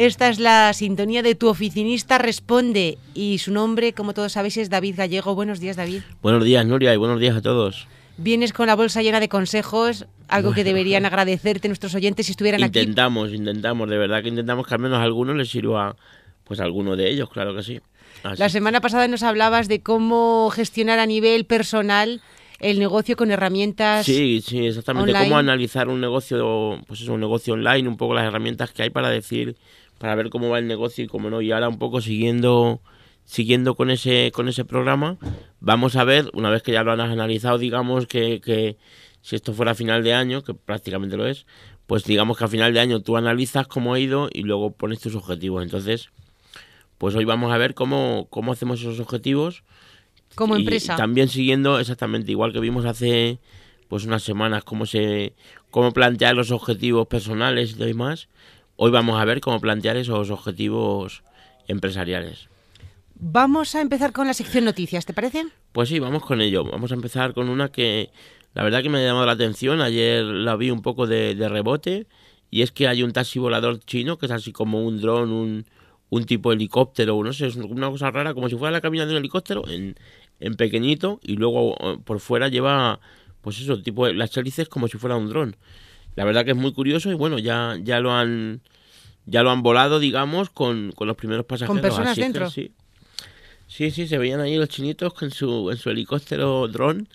Esta es la sintonía de tu oficinista responde y su nombre, como todos sabéis, es David Gallego. Buenos días, David. Buenos días, Nuria, y buenos días a todos. Vienes con la bolsa llena de consejos, algo que deberían agradecerte nuestros oyentes si estuvieran aquí. Intentamos, intentamos, de verdad que intentamos que al menos a algunos les sirva, pues a alguno de ellos, claro que sí. La semana pasada nos hablabas de cómo gestionar a nivel personal el negocio con herramientas. Sí, sí, exactamente. Cómo analizar un negocio, pues es un negocio online, un poco las herramientas que hay para decir, para ver cómo va el negocio y cómo no. Y ahora un poco siguiendo, siguiendo con ese, con ese programa, vamos a ver, una vez que ya lo han analizado, digamos que, que si esto fuera a final de año, que prácticamente lo es, pues digamos que a final de año tú analizas cómo ha ido y luego pones tus objetivos. Entonces, pues hoy vamos a ver cómo, cómo hacemos esos objetivos como empresa. también siguiendo exactamente igual que vimos hace pues unas semanas cómo se cómo plantear los objetivos personales y demás. Hoy vamos a ver cómo plantear esos objetivos empresariales. Vamos a empezar con la sección noticias, ¿te parece? Pues sí, vamos con ello. Vamos a empezar con una que la verdad que me ha llamado la atención. Ayer la vi un poco de, de rebote y es que hay un taxi volador chino que es así como un dron, un, un tipo de helicóptero, no sé, es una cosa rara, como si fuera la cabina de un helicóptero en, en pequeñito y luego eh, por fuera lleva, pues eso, tipo las hélices como si fuera un dron. La verdad que es muy curioso y bueno, ya, ya lo han ya lo han volado, digamos, con, con los primeros pasajeros. ¿Con personas dentro? sí. sí, sí, se veían ahí los chinitos con su, en su helicóptero dron.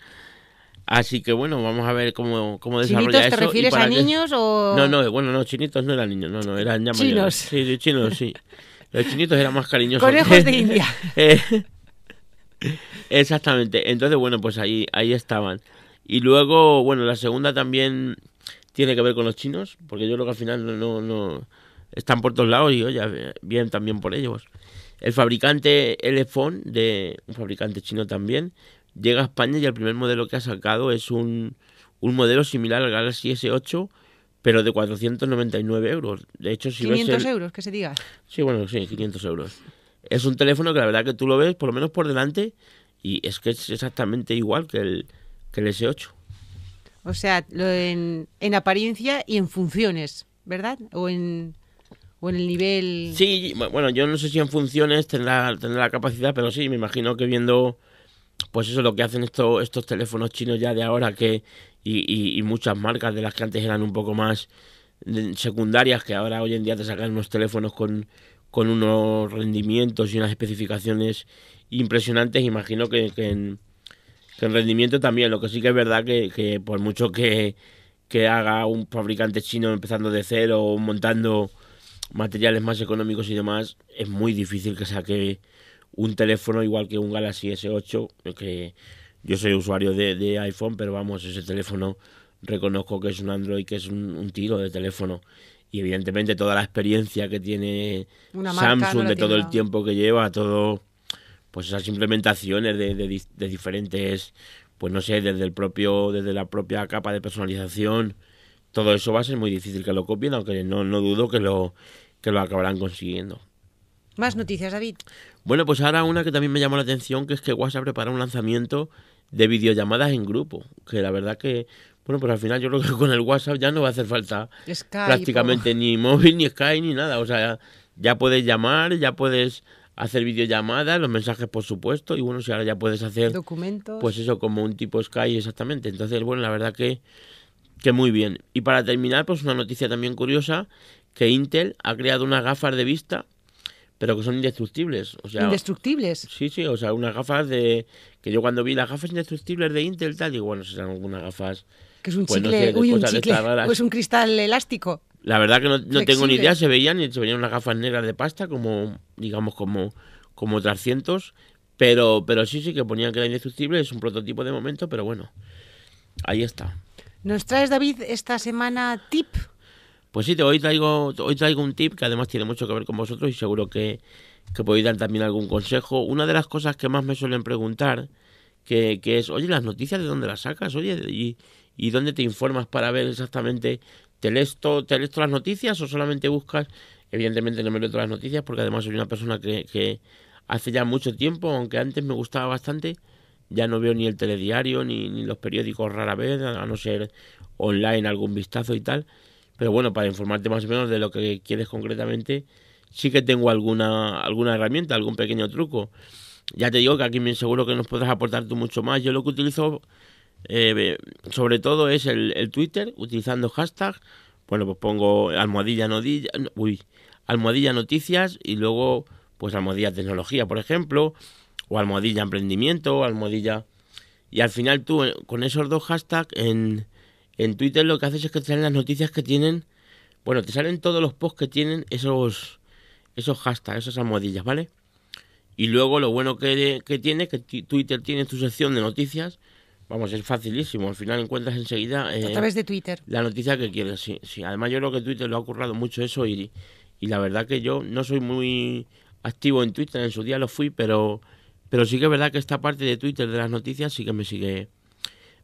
Así que bueno, vamos a ver cómo, cómo desarrolla ¿Chinitos te refieres a niños o...? No, no, bueno, no, chinitos no eran niños, no, no, eran ya Chinos. Sí, sí, chinos, sí. Los chinitos eran más cariñosos. Conejos de India. Eh, exactamente. Entonces, bueno, pues ahí, ahí estaban. Y luego, bueno, la segunda también tiene que ver con los chinos, porque yo creo que al final no, no, están por todos lados y oye, bien también por ellos. El fabricante Elephone, de un fabricante chino también, llega a España y el primer modelo que ha sacado es un, un modelo similar al Galaxy S8 pero de 499 euros. De hecho, si 500 euros, que se diga. Sí, bueno, sí, 500 euros. Es un teléfono que la verdad que tú lo ves, por lo menos por delante, y es que es exactamente igual que el, que el S8. O sea, lo en, en apariencia y en funciones, ¿verdad? O en, o en el nivel... Sí, bueno, yo no sé si en funciones tendrá, tendrá la capacidad, pero sí, me imagino que viendo pues eso es lo que hacen estos, estos teléfonos chinos ya de ahora que y, y, muchas marcas de las que antes eran un poco más secundarias que ahora hoy en día te sacan unos teléfonos con, con unos rendimientos y unas especificaciones impresionantes imagino que, que, en, rendimiento también lo que sí que es verdad que, que por mucho que, que haga un fabricante chino empezando de cero o montando materiales más económicos y demás es muy difícil que saque un teléfono igual que un Galaxy S8, que yo soy usuario de, iPhone, pero vamos, ese teléfono reconozco que es un Android, que es un, tiro de teléfono. Y evidentemente toda la experiencia que tiene Samsung de todo el tiempo que lleva, todo, pues esas implementaciones de, de, diferentes, pues no sé, desde el propio, desde la propia capa de personalización, todo eso va a ser muy difícil que lo copien, aunque no, no dudo que lo, que lo acabarán consiguiendo. Más noticias, David. Bueno, pues ahora una que también me llamó la atención, que es que WhatsApp prepara un lanzamiento de videollamadas en grupo, que la verdad que, bueno, pues al final yo creo que con el WhatsApp ya no va a hacer falta prácticamente ni móvil, ni Skype, ni nada. O sea, ya puedes llamar, ya puedes hacer videollamadas, los mensajes por supuesto, y bueno, si ahora ya puedes hacer documentos. Pues eso, como un tipo Skype exactamente. Entonces, bueno, la verdad que, que muy bien. Y para terminar, pues una noticia también curiosa, que Intel ha creado unas gafas de vista pero que son indestructibles. O sea, ¿Indestructibles? Sí, sí, o sea, unas gafas de... Que yo cuando vi las gafas indestructibles de Intel, tal, digo, bueno, serán algunas gafas... Que es un pues chicle, uy, un chicle, o es un cristal elástico. La verdad que no, tengo ni idea, se veían, se veían unas gafas negras de pasta, como, digamos, como, como 300, pero, pero sí, sí que ponían que era indestructible, es un prototipo de momento, pero bueno, ahí está. ¿Nos traes, David, esta semana tip pues sí, hoy traigo, hoy traigo un tip que además tiene mucho que ver con vosotros y seguro que, que podéis dar también algún consejo. Una de las cosas que más me suelen preguntar, que, que es, oye, las noticias de dónde las sacas, oye, y, y dónde te informas para ver exactamente, ¿te lees, ¿te lees todas las noticias o solamente buscas? Evidentemente no me leo todas las noticias porque además soy una persona que, hace ya mucho tiempo, aunque antes me gustaba bastante, ya no veo ni el telediario ni, ni los periódicos rara vez, a no ser online algún vistazo y tal. Pero bueno, para informarte más o menos de lo que quieres concretamente, sí que tengo alguna, alguna herramienta, algún pequeño truco. Ya te digo que aquí me seguro que nos podrás aportar tú mucho más. Yo lo que utilizo eh, sobre todo es el, Twitter, utilizando hashtag. Bueno, pues pongo almohadilla, nodilla, uy, almohadilla noticias y luego pues almohadilla tecnología, por ejemplo, o almohadilla emprendimiento, o almohadilla... Y al final tú eh, con esos dos hashtags en, en Twitter lo que haces es que te salen las noticias que tienen, bueno, te salen todos los posts que tienen esos, esos hashtags, esas almohadillas, ¿vale? Y luego lo bueno que, que tiene, que Twitter tiene tu sección de noticias, vamos, es facilísimo, al final encuentras enseguida... Eh, a través de Twitter. La noticia que quieres, sí, sí. Además yo creo que Twitter lo ha ocurrido mucho eso y, y la verdad que yo no soy muy activo en Twitter, en su día lo fui, pero, pero sí que es verdad que esta parte de Twitter de las noticias sí que me sigue,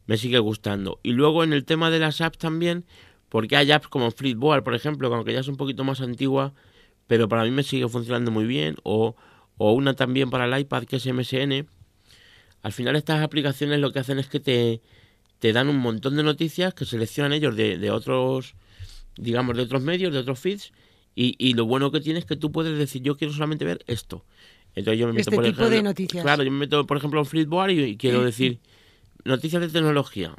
me sigue gustando. Y luego en el tema de las apps también, porque hay apps como Flipboard, por ejemplo, que aunque ya es un poquito más antigua, pero para mí me sigue funcionando muy bien, o, o una también para el iPad que es MSN. Al final estas aplicaciones lo que hacen es que te, te dan un montón de noticias que seleccionan ellos de, de otros, digamos, de otros medios, de otros feeds, y, y, lo bueno que tiene es que tú puedes decir, yo quiero solamente ver esto. Entonces yo me meto, este por tipo ejemplo, de noticias. Claro, yo me meto, por ejemplo, en Flipboard y, y quiero decir noticias de tecnología.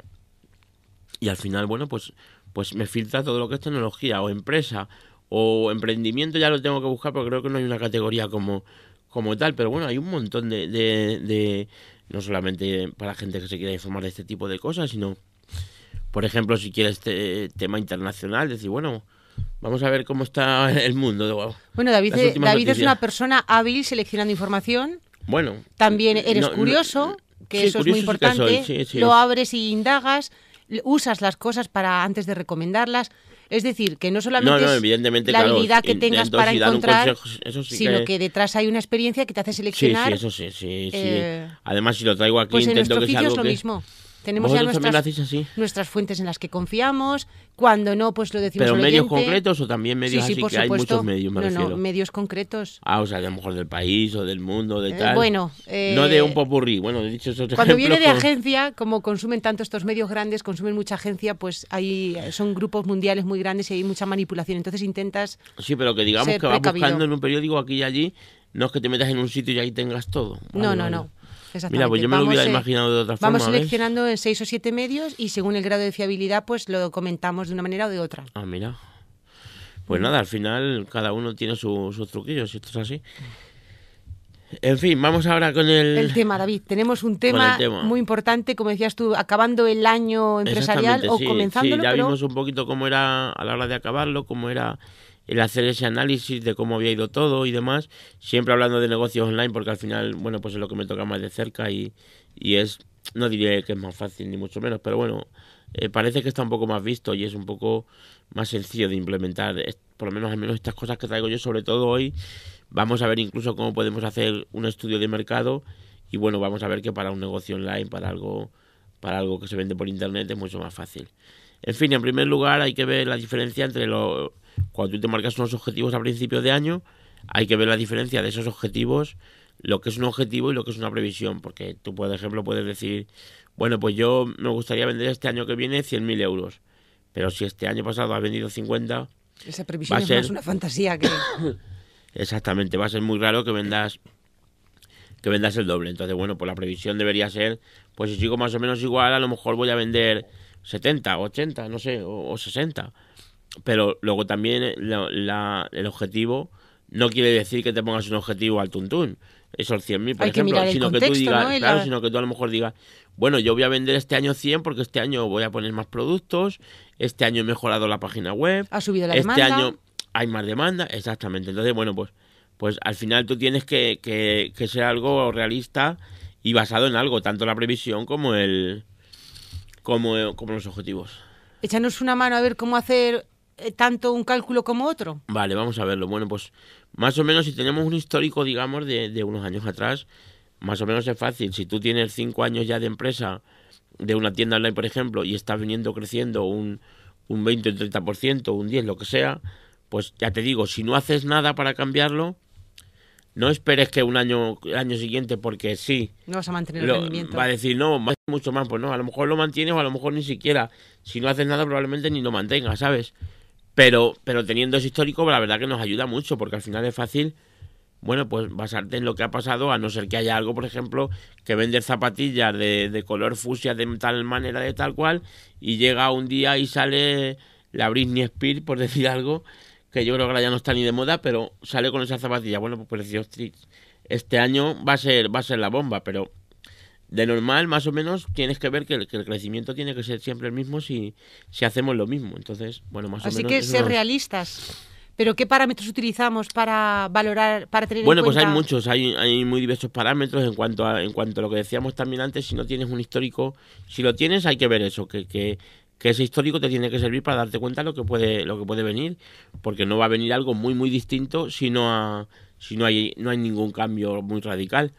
Y al final, bueno, pues, pues me filtra todo lo que es tecnología o empresa o emprendimiento, ya lo tengo que buscar porque creo que no hay una categoría como, como tal. Pero bueno, hay un montón de, de, de no solamente para gente que se quiera informar de este tipo de cosas, sino, por ejemplo, si quieres este tema internacional, decir, bueno, Vamos a ver cómo está el mundo. Bueno, David, David es una persona hábil seleccionando información. Bueno. También eres no, curioso, que sí, eso es muy sí importante. soy, sí, sí. Lo abres y indagas, usas las cosas para antes de recomendarlas. Es decir, que no solamente No, no, es evidentemente, la claro, habilidad que tengas para encontrar, consejo, eso sí sino que- que... detrás hay una experiencia que te hace Sí, sí, seleccionar. eso sí, sí, sí. eh, Además, si lo traigo aquí, pues en intento nuestro que es algo lo que... mismo. Tenemos ya ¿Vosotros también lo nuestras, así? nuestras fuentes en las que confiamos. Cuando no, pues lo decimos ¿Pero medios concretos o también medios sí, sí, así que hay muchos medios, me no, refiero? no, medios concretos. Ah, o sea, a lo mejor del país o del mundo, de Eh, tal. bueno, eh, No de un popurrí. Bueno, he dicho esos Cuando viene de agencia, como consumen tanto estos medios grandes, consumen mucha agencia, pues hay, son grupos mundiales muy grandes y hay mucha manipulación. Entonces intentas... Sí, pero que digamos que vas precavido. buscando en un periódico aquí y allí, no es que te metas en un sitio y ahí tengas todo. no, no, vale. no. Exactamente. Mira, pues yo me lo Vamos, hubiera eh, imaginado de otra Vamos forma. ¿ves? seleccionando en seis o siete medios y según el grado de fiabilidad, pues lo comentamos de una manera o de otra. Ah, mira. Pues nada, al final cada uno tiene su- sus truquillos, y esto es así. En fin, vamos ahora con el... El tema, David. Tenemos un tema, tema. muy importante, como decías tú, acabando el año empresarial o sí, comenzándolo, Sí, ya pero vimos un poquito cómo era a la hora de acabarlo, cómo era el hacer ese análisis de cómo había ido todo y demás. Siempre hablando de negocios online, porque al final, bueno, pues es lo que me toca más de cerca y, y es, no diré que es más fácil ni mucho menos, pero bueno, eh, parece que está un poco más visto y es un poco más sencillo de implementar. Por lo menos, al menos estas cosas que traigo yo, sobre todo hoy, vamos a ver incluso cómo podemos hacer un estudio de mercado y bueno, vamos a ver que para un negocio online, para algo, para algo que se vende por internet es mucho más fácil. En fin, en primer lugar hay que ver la diferencia entre lo, cuando tú te marcas unos objetivos a principio de año, hay que ver la diferencia de esos objetivos, lo que es un objetivo y lo que es una previsión, porque tú, por ejemplo, puedes decir, bueno, pues yo me gustaría vender este año que viene 100.000 euros, pero si este año pasado has vendido 50, esa previsión es ser- más una fantasía que... Exactamente, va a ser muy raro que vendas que vendas el doble. Entonces, bueno, pues la previsión debería ser, pues si sigo más o menos igual, a lo mejor voy a vender 70, 80, no sé, o, o 60. Pero luego también eh, la- la- el objetivo no quiere decir que te pongas un objetivo al tuntún, esos 100.000, por Hay ejemplo, sino que tú digas, ¿no? Claro, la- sino que tú a lo mejor digas, bueno, yo voy a vender este año 100 porque este año voy a poner más productos, este año he mejorado la página web, Ha subido la este demanda. año hay más demanda, exactamente. Entonces, bueno, pues, pues al final tú tienes que, que, que ser algo realista y basado en algo, tanto la previsión como el como, como los objetivos. Échanos una mano a ver cómo hacer eh, tanto un cálculo como otro. Vale, vamos a verlo. Bueno, pues más o menos si tenemos un histórico, digamos, de, de unos años atrás, más o menos es fácil. Si tú tienes cinco años ya de empresa, de una tienda online, por ejemplo, y estás viniendo creciendo un, un 20, un 30%, un 10, lo que sea, pues ya te digo, si no haces nada para cambiarlo, no esperes que un año, el año siguiente, porque sí, No vas a mantener el lo- rendimiento. va a decir, no, más mucho más, pues no, a lo mejor lo mantienes o a lo mejor ni siquiera, si no haces nada probablemente ni lo mantengas, ¿sabes? Pero, pero teniendo ese histórico, la verdad que nos ayuda mucho, porque al final es fácil, bueno, pues basarte en lo que ha pasado, a no ser que haya algo, por ejemplo, que vende zapatillas de, de color fucsia de tal manera, de tal cual, y llega un día y sale la Britney Spears, por decir algo, que yo creo que ahora ya no está ni de moda, pero sale con esa zapatilla. Bueno, pues precioso este año va a ser, va a ser la bomba, pero de normal, más o menos, tienes que ver que el, crecimiento tiene que ser siempre el mismo si, si hacemos lo mismo. Entonces, bueno, más Así o menos. Así que ser realistas. Pero ¿qué parámetros utilizamos para valorar, para tener bueno, en cuenta? Bueno, pues hay muchos, hay, hay muy diversos parámetros en cuanto a en cuanto a lo que decíamos también antes, si no tienes un histórico, si lo tienes hay que ver eso, que, que, que ese histórico te tiene que servir para darte cuenta de lo que puede, lo que puede venir, porque no va a venir algo muy muy distinto si no, si no hay, no hay ningún cambio muy radical.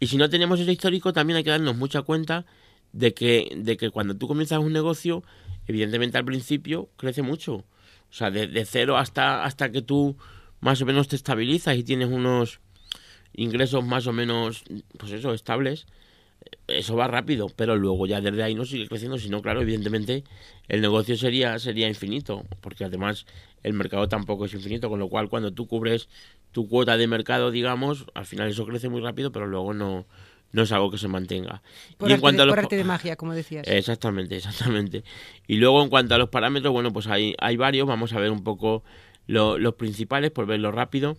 Y si no tenemos ese histórico, también hay que darnos mucha cuenta de que, de que cuando tú comienzas un negocio, evidentemente al principio crece mucho. O sea, de, cero hasta, hasta que tú más o menos te estabilizas y tienes unos ingresos más o menos, pues eso, estables, eso va rápido, pero luego ya desde ahí no sigue creciendo, sino claro, evidentemente el negocio sería, sería infinito, porque además el mercado tampoco es infinito, con lo cual cuando tú cubres tu cuota de mercado, digamos, al final eso crece muy rápido, pero luego no, no es algo que se mantenga. Por, y arte, en cuanto de, a arte de magia, como decías. Exactamente, exactamente. Y luego en cuanto a los parámetros, bueno, pues hay, hay varios, vamos a ver un poco los principales, por verlo rápido.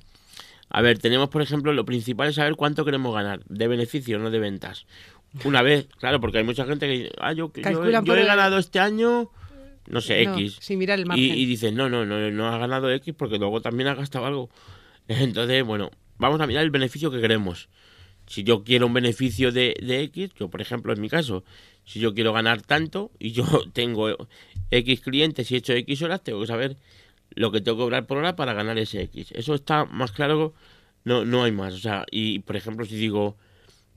A ver, tenemos por ejemplo, lo principal es saber cuánto queremos ganar, de beneficio, no de ventas. Una vez, claro, porque hay mucha gente que dice, ah, yo, yo, he ganado este año, no sé, X. Sin mirar el margen. Y, y dices, no, no, no, no has ganado X porque luego también has gastado algo. Entonces, bueno, vamos a mirar el beneficio que queremos. Si yo quiero un beneficio de, de, X, yo por ejemplo en mi caso, si yo quiero ganar tanto y yo tengo X clientes y he hecho X horas, tengo que saber lo que tengo que cobrar por hora para ganar ese X. Eso está más claro, no, no hay más. O sea, y por ejemplo, si digo,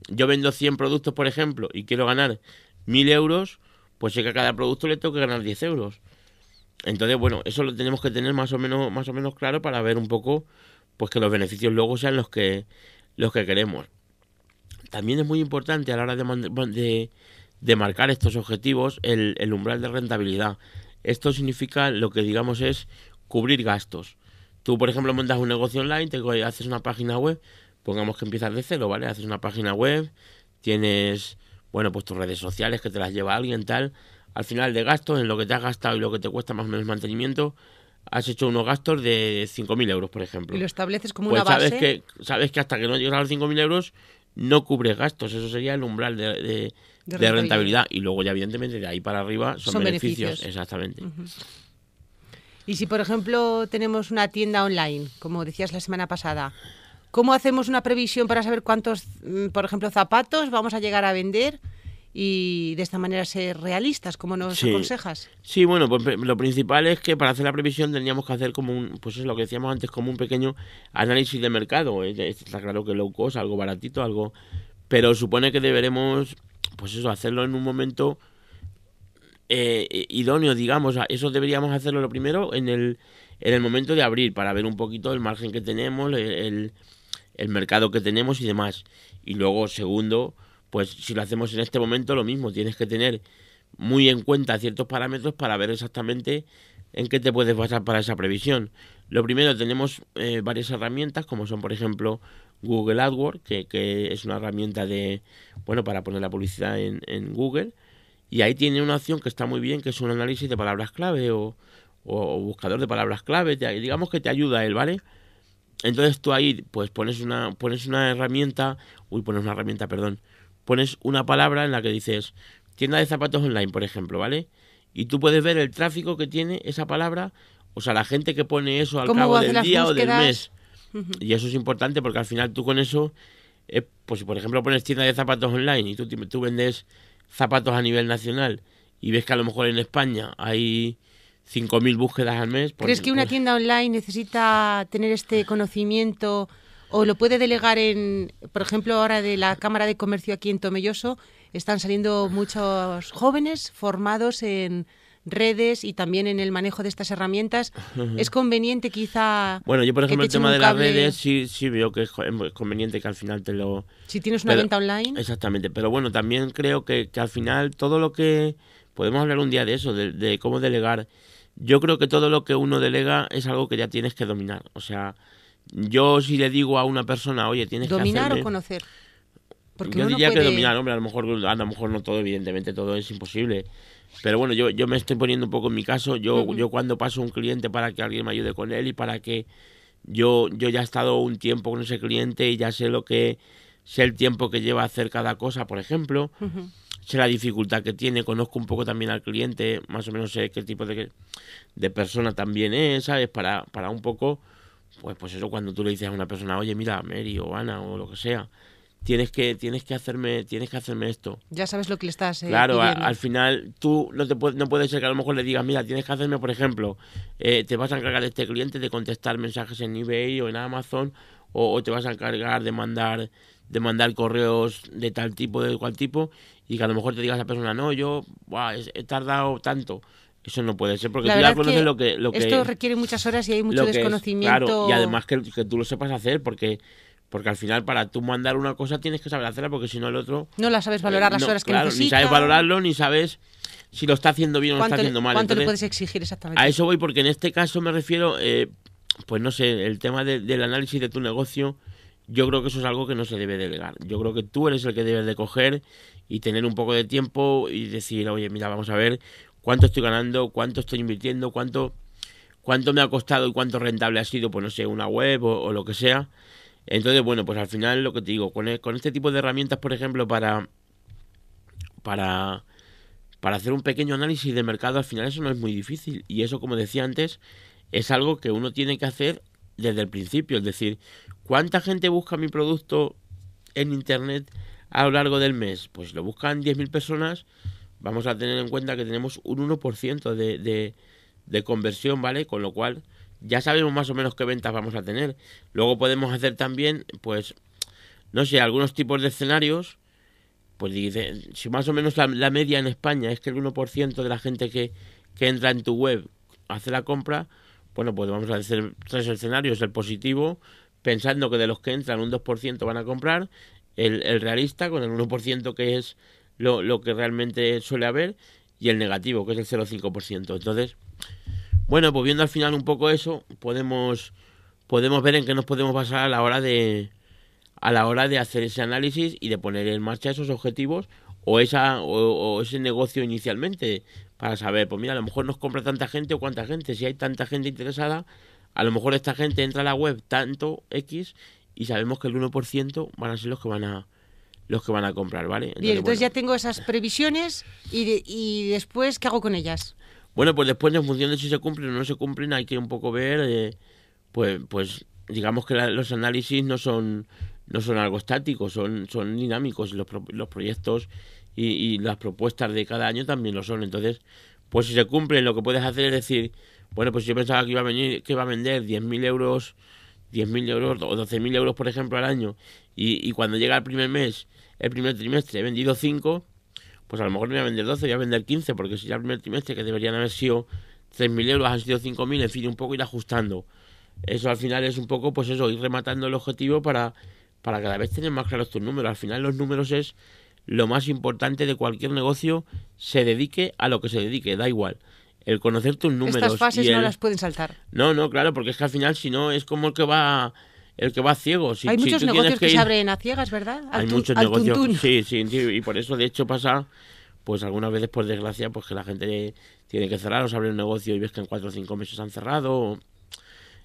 yo vendo 100 productos, por ejemplo, y quiero ganar 1000 euros, pues sé que a cada producto le tengo que ganar 10 euros. Entonces, bueno, eso lo tenemos que tener más o menos, más o menos claro para ver un poco pues que los beneficios luego sean los que, los que queremos. También es muy importante a la hora de, de, marcar estos objetivos el, umbral de rentabilidad. Esto significa lo que digamos es cubrir gastos. Tú, por ejemplo, montas un negocio online, te haces una página web, pongamos que empiezas de cero, ¿vale? Haces una página web, tienes, bueno, pues tus redes sociales que te las lleva alguien, tal. Al final de gastos, en lo que te has gastado y lo que te cuesta más o menos mantenimiento, has hecho unos gastos de 5.000 euros, por ejemplo. Y lo estableces como pues una base. Sabes que, sabes que hasta que no llegas a los 5.000 euros no cubres gastos. Eso sería el umbral de, de, rentabilidad. Y luego ya, evidentemente, de ahí para arriba son, beneficios. Exactamente. Y si, por ejemplo, tenemos una tienda online, como decías la semana pasada, ¿cómo hacemos una previsión para saber cuántos, mm, por ejemplo, zapatos vamos a llegar a vender? y de esta manera ser realistas, como nos aconsejas. Sí, bueno, pues lo principal es que para hacer la previsión tendríamos que hacer como un, pues es lo que decíamos antes, como un pequeño análisis de mercado. Está claro que low cost, algo baratito, algo, pero supone que deberemos, pues eso, hacerlo en un momento eh, idóneo, digamos. Eso deberíamos hacerlo lo primero en el, en el momento de abrir, para ver un poquito el margen que tenemos, el, el mercado que tenemos y demás. Y luego, segundo, pues si lo hacemos en este momento, lo mismo, tienes que tener muy en cuenta ciertos parámetros para ver exactamente en qué te puedes basar para esa previsión. Lo primero, tenemos eh, varias herramientas, como son, por ejemplo, Google AdWords, que, es una herramienta de, bueno, para poner la publicidad en, Google. Y ahí tiene una opción que está muy bien, que es un análisis de palabras clave o, buscador de palabras clave. digamos que te ayuda él, ¿vale? Entonces tú ahí, pues pones una, pones una herramienta, uy, pones una herramienta, perdón, pones una palabra en la que dices tienda de zapatos online, por ejemplo, ¿vale? Y tú puedes ver el tráfico que tiene esa palabra, o sea, la gente que pone eso al cabo del día o del mes. Y eso es importante porque al final tú con eso, eh, pues si por ejemplo pones tienda de zapatos online y tú, tú vendes zapatos a nivel nacional y ves que a lo mejor en España hay 5.000 búsquedas al mes. Pues, ¿Crees que una pues tienda online necesita tener este conocimiento o lo puede delegar en, por ejemplo, ahora de la Cámara de Comercio aquí en Tomelloso, están saliendo muchos jóvenes formados en redes y también en el manejo de estas herramientas. ¿Es conveniente quizá... Bueno, yo por ejemplo el tema de las redes sí, sí veo que es conveniente que al final te lo... Si tienes una venta online. Exactamente, pero bueno, también creo que, que, al final todo lo que... Podemos hablar un día de eso, de, de cómo delegar yo creo que todo lo que uno delega es algo que ya tienes que dominar. O sea, yo si le digo a una persona, oye, tienes que ¿Dominar o conocer? Porque yo diría que dominar, hombre, a lo mejor a lo mejor no todo, evidentemente todo es imposible. Pero bueno, yo, yo me estoy poniendo un poco en mi caso, yo, yo cuando paso un cliente para que alguien me ayude con él y para que yo, yo ya he estado un tiempo con ese cliente y ya sé lo que sé el tiempo que lleva a hacer cada cosa, por ejemplo, sé la dificultad que tiene, conozco un poco también al cliente, más o menos sé qué tipo de, de persona también es, ¿sabes? Para, para un poco, pues, pues eso cuando tú le dices a una persona, oye, mira, Mary o Ana o lo que sea, tienes que tienes que hacerme tienes que hacerme esto. Ya sabes lo que le estás eh, claro al final tú no te no puede ser que a lo mejor le digas mira tienes que hacerme por ejemplo eh, te vas a encargar de este cliente de contestar mensajes en eBay o en Amazon o, te vas a encargar de mandar de mandar correos de tal tipo de cual tipo y que a lo mejor te diga esa persona no yo he, tardado tanto eso no puede ser porque tú ya conoces lo que, lo que esto requiere muchas horas y hay mucho desconocimiento claro y además que, que tú lo sepas hacer porque porque al final, para tú mandar una cosa, tienes que saber hacerla, porque si no, el otro. No la sabes valorar las horas que claro, Ni sabes valorarlo, ni sabes si lo está haciendo bien o lo está haciendo mal. ¿Cuánto le puedes exigir exactamente? A eso voy, porque en este caso me refiero, eh, pues no sé, el tema del análisis de tu negocio, yo creo que eso es algo que no se debe delegar. Yo creo que tú eres el que debes de coger y tener un poco de tiempo y decir, oye, mira, vamos a ver cuánto estoy ganando, cuánto estoy invirtiendo, cuánto, cuánto me ha costado y cuánto rentable ha sido, pues no sé, una web o lo que sea entonces, bueno, pues al final lo que te digo, con, e, con este tipo de herramientas, por ejemplo, para, para, para hacer un pequeño análisis de mercado, al final eso no es muy difícil. Y eso, como decía antes, es algo que uno tiene que hacer desde el principio. Es decir, ¿cuánta gente busca mi producto en Internet a lo largo del mes? Pues lo buscan 10.000 personas. Vamos a tener en cuenta que tenemos un 1% de, de, de conversión, ¿vale? Con lo cual ya sabemos más o menos qué ventas vamos a tener. Luego podemos hacer también, pues, no sé, algunos tipos de escenarios. Pues si más o menos la, media en España es que el 1% de la gente que, que entra en tu web hace la compra, bueno, pues vamos a hacer tres escenarios. El positivo, pensando que de los que entran un 2% van a comprar. El, el realista, con el 1% que es lo, lo que realmente suele haber. Y el negativo, que es el 0,5%. Entonces, bueno, pues viendo al final un poco eso, podemos, podemos ver en qué nos podemos basar a la hora de a la hora de hacer ese análisis y de poner en marcha esos objetivos o esa o, ese negocio inicialmente para saber, pues mira, a lo mejor nos compra tanta gente o cuánta gente, si hay tanta gente interesada, a lo mejor esta gente entra a la web tanto X y sabemos que el 1% van a ser los que van a los que van a comprar, ¿vale? Entonces, Bien, entonces ya tengo esas previsiones y, y después, ¿qué hago con ellas? Bueno, pues después en función de si se cumplen o no se cumplen hay que un poco ver, eh, pues, pues digamos que los análisis no son no son algo estático, son, son dinámicos los, los proyectos y, las propuestas de cada año también lo son. Entonces, pues si se cumplen, lo que puedes hacer es decir, bueno, pues yo pensaba que iba a venir, que iba a vender 10.000 euros, 10.000 euros o 12.000 euros, por ejemplo, al año, y, y cuando llega el primer mes, el primer trimestre, he vendido 5, pues a lo mejor no voy a vender 12, voy a vender 15, porque si ya el primer trimestre, que deberían haber sido 3.000 euros, han sido 5.000, en fin, un poco ir ajustando. Eso al final es un poco, pues eso, ir rematando el objetivo para, para cada vez tener más claros tus números. Al final los números es lo más importante de cualquier negocio, se dedique a lo que se dedique, da igual. El conocer tus números. Estas fases no las pueden saltar. No, no, claro, porque es que al final si no es como el que va el que va ciego. Si, Hay muchos negocios que, se abren a ciegas, ¿verdad? Hay muchos negocios. Sí, sí, y por eso de hecho pasa, pues algunas veces por desgracia, pues que la gente tiene que cerrar o se abre un negocio y ves que en cuatro o cinco meses han cerrado.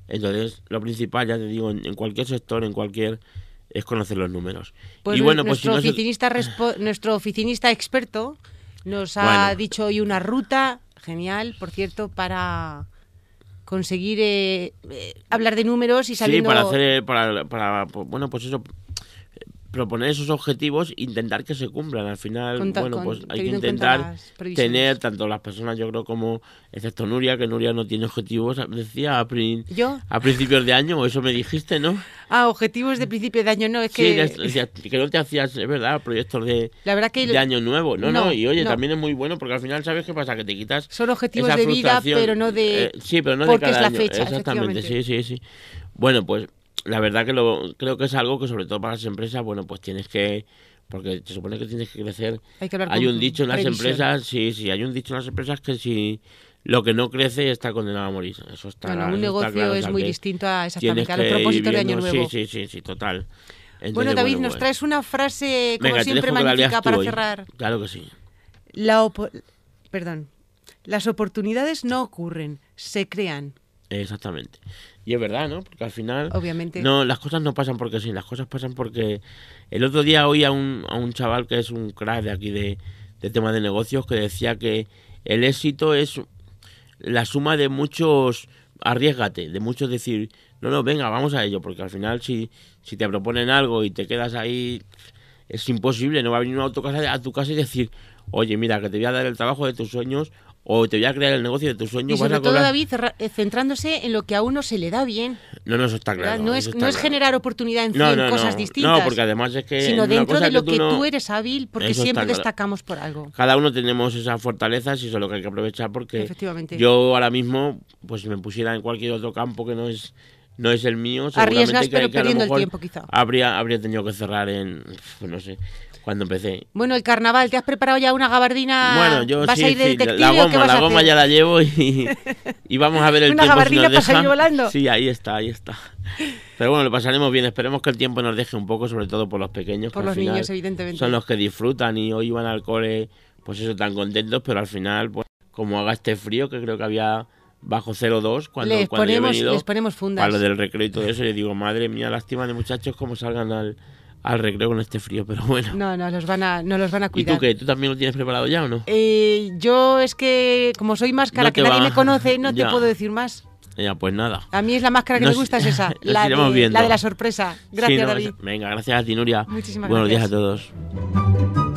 Entonces, lo principal, ya te digo, en, cualquier sector, en cualquier es conocer los números. Pues y bueno, pues nuestro, oficinista nuestro oficinista experto nos ha dicho hoy una ruta genial, por cierto, para conseguir eh, eh, hablar de números y sabiendo... Sí, para hacer, para, para, bueno, pues eso, proponer esos objetivos intentar que se cumplan. Al final, bueno, pues hay que intentar tener tanto las personas, yo creo, como, excepto Nuria, que Nuria no tiene objetivos, decía a, a principios de año, o eso me dijiste, ¿no? Ah, objetivos de principio de año, no, es que... Sí, que, no te hacías, es verdad, proyectos de, de año nuevo. No, no, y oye, también es muy bueno, porque al final, ¿sabes qué pasa? Que te quitas Son objetivos de vida, pero no de... Eh, sí, pero no de cada es la fecha, Exactamente, sí, sí, sí. Bueno, pues la verdad que lo, creo que es algo que sobre todo para las empresas, bueno, pues tienes que porque se supone que tienes que crecer. Hay que Hay un dicho en las previsión. empresas, sí, sí, hay un dicho en las empresas que si lo que no crece está condenado a morir. Eso está Bueno, eso un está negocio claro, o es sea muy distinto a exactamente propósitos de Año Nuevo. Sí, sí, sí, sí, total. bueno, Entonces, David, nos pues- traes una frase, como Venga, siempre, magnífica para hoy. cerrar. Claro que sí. La opo- Perdón. Las oportunidades no ocurren, se crean. Exactamente. Y es verdad, ¿no? Porque al final... Obviamente. No, las cosas no pasan porque sí, las cosas pasan porque... El otro día oí a un, a un chaval que es un crack de aquí de, de tema de negocios que decía que el éxito es la suma de muchos... Arriesgate, de muchos decir, no, no, venga, vamos a ello, porque al final si, si te proponen algo y te quedas ahí, es imposible, no va a venir un autocasa a tu casa y decir, oye, mira, que te voy a dar el trabajo de tus sueños o te voy a crear el negocio de tus Y sueños. vas sobre a todo, cobrar". David, eh, centrándose en lo que a uno se le da bien. No, no, eso está ¿verdad? claro. no eso es, no es claro. generar oportunidad en 100 No, no, cosas no. distintas. No, porque además es que. sino dentro de lo que, no- tú eres hábil, porque Eso siempre está claro. destacamos por algo. Cada uno tenemos esas fortalezas y eso es lo que hay que aprovechar porque Efectivamente. yo ahora mismo, pues si me pusiera en cualquier otro campo que no es no es el mío, Arriesgas, que, pero que perdiendo el tiempo, quizá. Habría, habría tenido que cerrar en, no sé, cuando empecé. Bueno, el carnaval, ¿te has preparado ya una gabardina? bueno, yo ¿Vas sí, a ir de sí, la goma, la goma ya la llevo y, y vamos a ver el Una tiempo si gabardina nos para volando. Sí, ahí está, ahí está. Pero bueno, lo pasaremos bien. Esperemos que el tiempo nos deje un poco, sobre todo por los pequeños. Por que al los final niños, evidentemente. Son los que disfrutan y hoy iban al cole, pues eso, tan contentos, pero al final, pues como haga este frío, que creo que había bajo 0,2 cuando, les, cuando yo he ponemos, venido les ponemos fundas. para lo del recreo y todo eso, yo digo, madre mía, lástima de muchachos cómo salgan al, al recreo con este frío, pero bueno. No, no, los van a, no los van a ¿Y cuidar. tú qué? ¿Tú también lo tienes preparado ya o no? Eh, yo es que, como soy máscara, No que nadie va- me conoce, no te puedo decir más. Ya, pues nada. A mí es la máscara que Nos- me gusta, es esa, la de, la de la sorpresa. Gracias, Sí, no, David. Venga, gracias a ti, Nuria. Muchísimas Buenos gracias. días a todos.